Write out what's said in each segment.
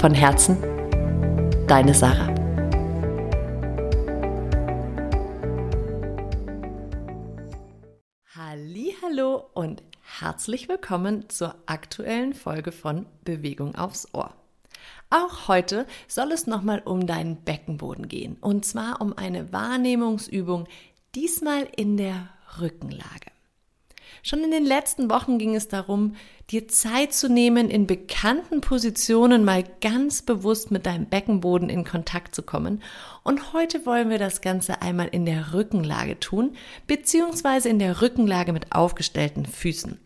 Von Herzen, deine Sarah. Hallo und herzlich willkommen zur aktuellen Folge von Bewegung aufs Ohr. Auch heute soll es nochmal um deinen Beckenboden gehen und zwar um eine Wahrnehmungsübung, diesmal in der Rückenlage. Schon in den letzten Wochen ging es darum, dir Zeit zu nehmen, in bekannten Positionen mal ganz bewusst mit deinem Beckenboden in Kontakt zu kommen. Und heute wollen wir das Ganze einmal in der Rückenlage tun, beziehungsweise in der Rückenlage mit aufgestellten Füßen.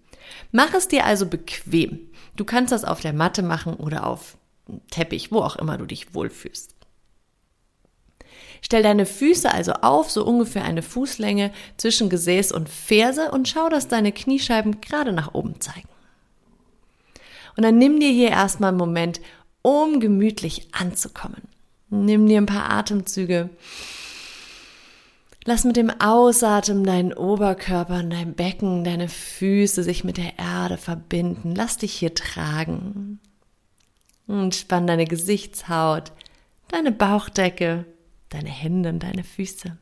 Mach es dir also bequem. Du kannst das auf der Matte machen oder auf Teppich, wo auch immer du dich wohlfühlst. Stell deine Füße also auf, so ungefähr eine Fußlänge zwischen Gesäß und Ferse und schau, dass deine Kniescheiben gerade nach oben zeigen. Und dann nimm dir hier erstmal einen Moment, um gemütlich anzukommen. Nimm dir ein paar Atemzüge. Lass mit dem Ausatmen deinen Oberkörper und dein Becken, deine Füße sich mit der Erde verbinden. Lass dich hier tragen. Und spann deine Gesichtshaut, deine Bauchdecke, deine Hände und deine Füße.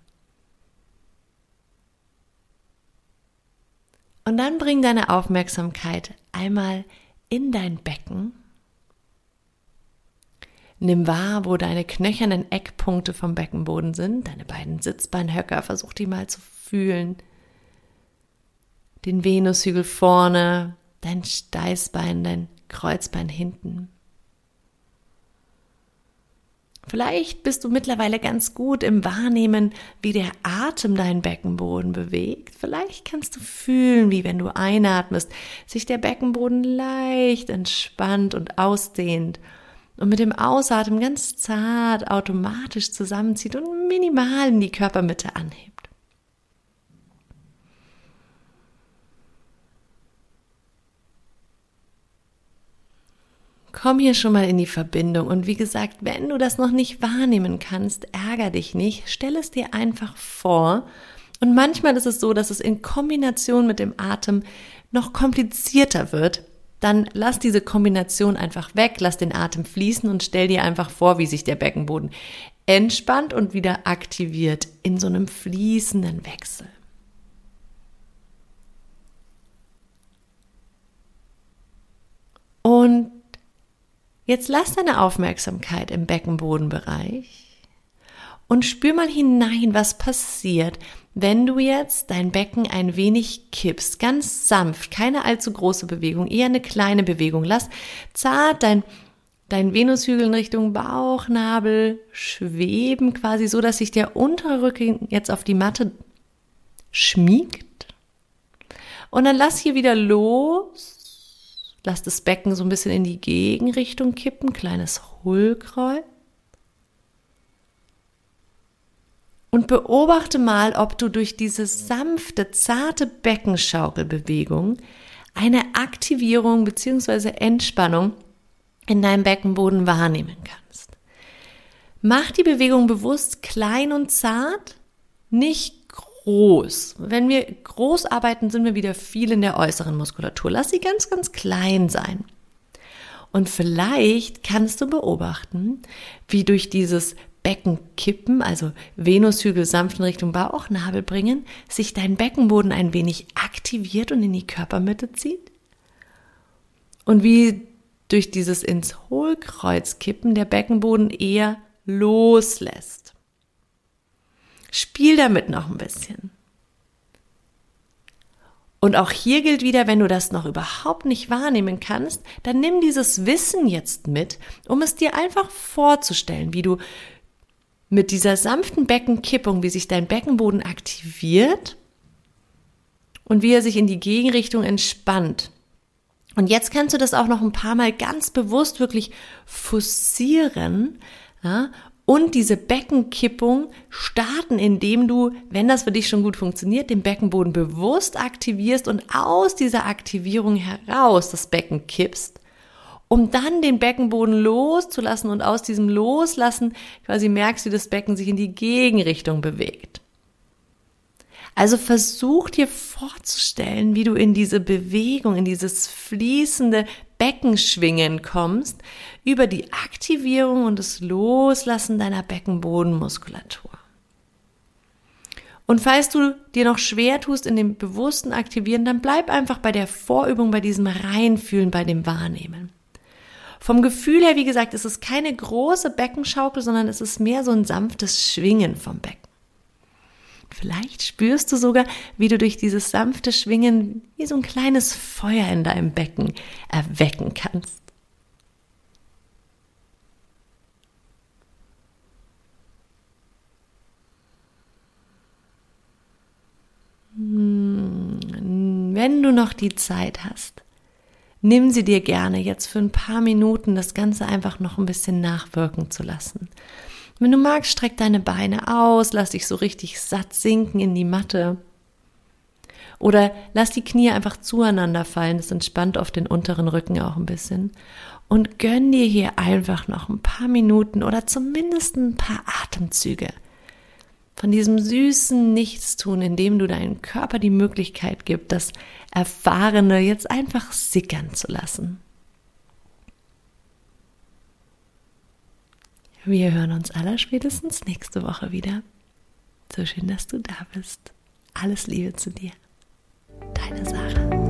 Und dann bring deine Aufmerksamkeit einmal in dein Becken. Nimm wahr, wo deine knöchernen Eckpunkte vom Beckenboden sind, deine beiden Sitzbeinhöcker, versuch die mal zu fühlen. Den Venushügel vorne, dein Steißbein, dein Kreuzbein hinten. Vielleicht bist du mittlerweile ganz gut im Wahrnehmen, wie der Atem deinen Beckenboden bewegt. Vielleicht kannst du fühlen, wie wenn du einatmest, sich der Beckenboden leicht entspannt und ausdehnt und mit dem Ausatmen ganz zart automatisch zusammenzieht und minimal in die Körpermitte anhebt. Komm hier schon mal in die Verbindung. Und wie gesagt, wenn du das noch nicht wahrnehmen kannst, ärger dich nicht. Stell es dir einfach vor. Und manchmal ist es so, dass es in Kombination mit dem Atem noch komplizierter wird. Dann lass diese Kombination einfach weg, lass den Atem fließen und stell dir einfach vor, wie sich der Beckenboden entspannt und wieder aktiviert in so einem fließenden Wechsel. Und Jetzt lass deine Aufmerksamkeit im Beckenbodenbereich und spür mal hinein, was passiert, wenn du jetzt dein Becken ein wenig kippst, ganz sanft, keine allzu große Bewegung, eher eine kleine Bewegung. Lass zart dein dein Venushügel in Richtung Bauchnabel schweben, quasi so, dass sich der untere Rücken jetzt auf die Matte schmiegt. Und dann lass hier wieder los Lass das Becken so ein bisschen in die Gegenrichtung kippen, kleines Hohlkreuz. Und beobachte mal, ob du durch diese sanfte, zarte Beckenschaukelbewegung eine Aktivierung bzw. Entspannung in deinem Beckenboden wahrnehmen kannst. Mach die Bewegung bewusst klein und zart, nicht groß. Wenn wir groß arbeiten, sind wir wieder viel in der äußeren Muskulatur. Lass sie ganz, ganz klein sein. Und vielleicht kannst du beobachten, wie durch dieses Beckenkippen, also Venushügel sanft in Richtung Bauchnabel bringen, sich dein Beckenboden ein wenig aktiviert und in die Körpermitte zieht. Und wie durch dieses ins Hohlkreuz kippen der Beckenboden eher loslässt. Spiel damit noch ein bisschen. Und auch hier gilt wieder, wenn du das noch überhaupt nicht wahrnehmen kannst, dann nimm dieses Wissen jetzt mit, um es dir einfach vorzustellen, wie du mit dieser sanften Beckenkippung, wie sich dein Beckenboden aktiviert und wie er sich in die Gegenrichtung entspannt. Und jetzt kannst du das auch noch ein paar Mal ganz bewusst wirklich fussieren ja, und diese Beckenkippung starten, indem du, wenn das für dich schon gut funktioniert, den Beckenboden bewusst aktivierst und aus dieser Aktivierung heraus das Becken kippst, um dann den Beckenboden loszulassen und aus diesem Loslassen quasi merkst, wie das Becken sich in die Gegenrichtung bewegt. Also versuch dir vorzustellen, wie du in diese Bewegung, in dieses fließende Beckenschwingen kommst, über die Aktivierung und das Loslassen deiner Beckenbodenmuskulatur. Und falls du dir noch schwer tust in dem bewussten Aktivieren, dann bleib einfach bei der Vorübung, bei diesem Reinfühlen, bei dem Wahrnehmen. Vom Gefühl her, wie gesagt, ist es keine große Beckenschaukel, sondern es ist mehr so ein sanftes Schwingen vom Becken. Vielleicht spürst du sogar, wie du durch dieses sanfte Schwingen wie so ein kleines Feuer in deinem Becken erwecken kannst. Hm, wenn du noch die Zeit hast, nimm sie dir gerne jetzt für ein paar Minuten das Ganze einfach noch ein bisschen nachwirken zu lassen. Wenn du magst, streck deine Beine aus, lass dich so richtig satt sinken in die Matte. Oder lass die Knie einfach zueinander fallen, das entspannt oft den unteren Rücken auch ein bisschen. Und gönn dir hier einfach noch ein paar Minuten oder zumindest ein paar Atemzüge von diesem süßen Nichtstun, in dem du deinem Körper die Möglichkeit gibst, das Erfahrene jetzt einfach sickern zu lassen. Wir hören uns aller spätestens nächste Woche wieder. So schön, dass du da bist. Alles Liebe zu dir. Deine Sarah.